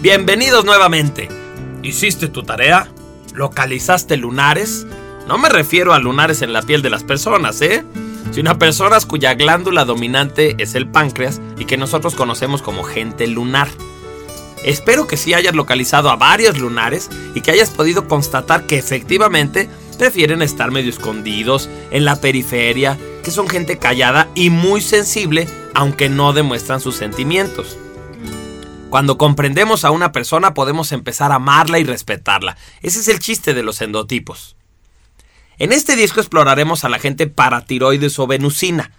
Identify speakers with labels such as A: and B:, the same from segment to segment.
A: Bienvenidos nuevamente. ¿Hiciste tu tarea? ¿Localizaste lunares? No me refiero a lunares en la piel de las personas, ¿eh? Sino a personas cuya glándula dominante es el páncreas y que nosotros conocemos como gente lunar. Espero que sí hayas localizado a varios lunares y que hayas podido constatar que efectivamente prefieren estar medio escondidos, en la periferia, que son gente callada y muy sensible, aunque no demuestran sus sentimientos. Cuando comprendemos a una persona podemos empezar a amarla y respetarla. Ese es el chiste de los endotipos. En este disco exploraremos a la gente paratiroides o venusina.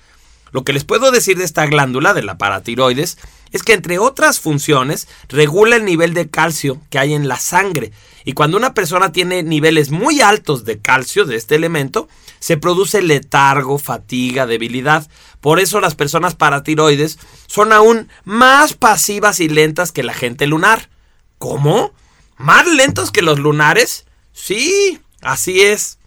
A: Lo que les puedo decir de esta glándula, de la paratiroides, es que entre otras funciones regula el nivel de calcio que hay en la sangre. Y cuando una persona tiene niveles muy altos de calcio de este elemento, se produce letargo, fatiga, debilidad. Por eso las personas paratiroides son aún más pasivas y lentas que la gente lunar. ¿Cómo? ¿Más lentos que los lunares? Sí, así es.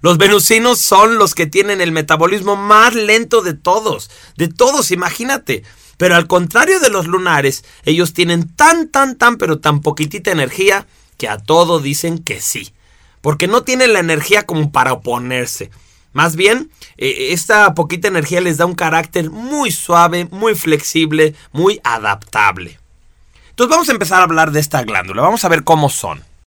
A: Los venusinos son los que tienen el metabolismo más lento de todos. De todos, imagínate. Pero al contrario de los lunares, ellos tienen tan, tan, tan, pero tan poquitita energía que a todo dicen que sí. Porque no tienen la energía como para oponerse. Más bien, eh, esta poquita energía les da un carácter muy suave, muy flexible, muy adaptable. Entonces vamos a empezar a hablar de esta glándula. Vamos a ver cómo son.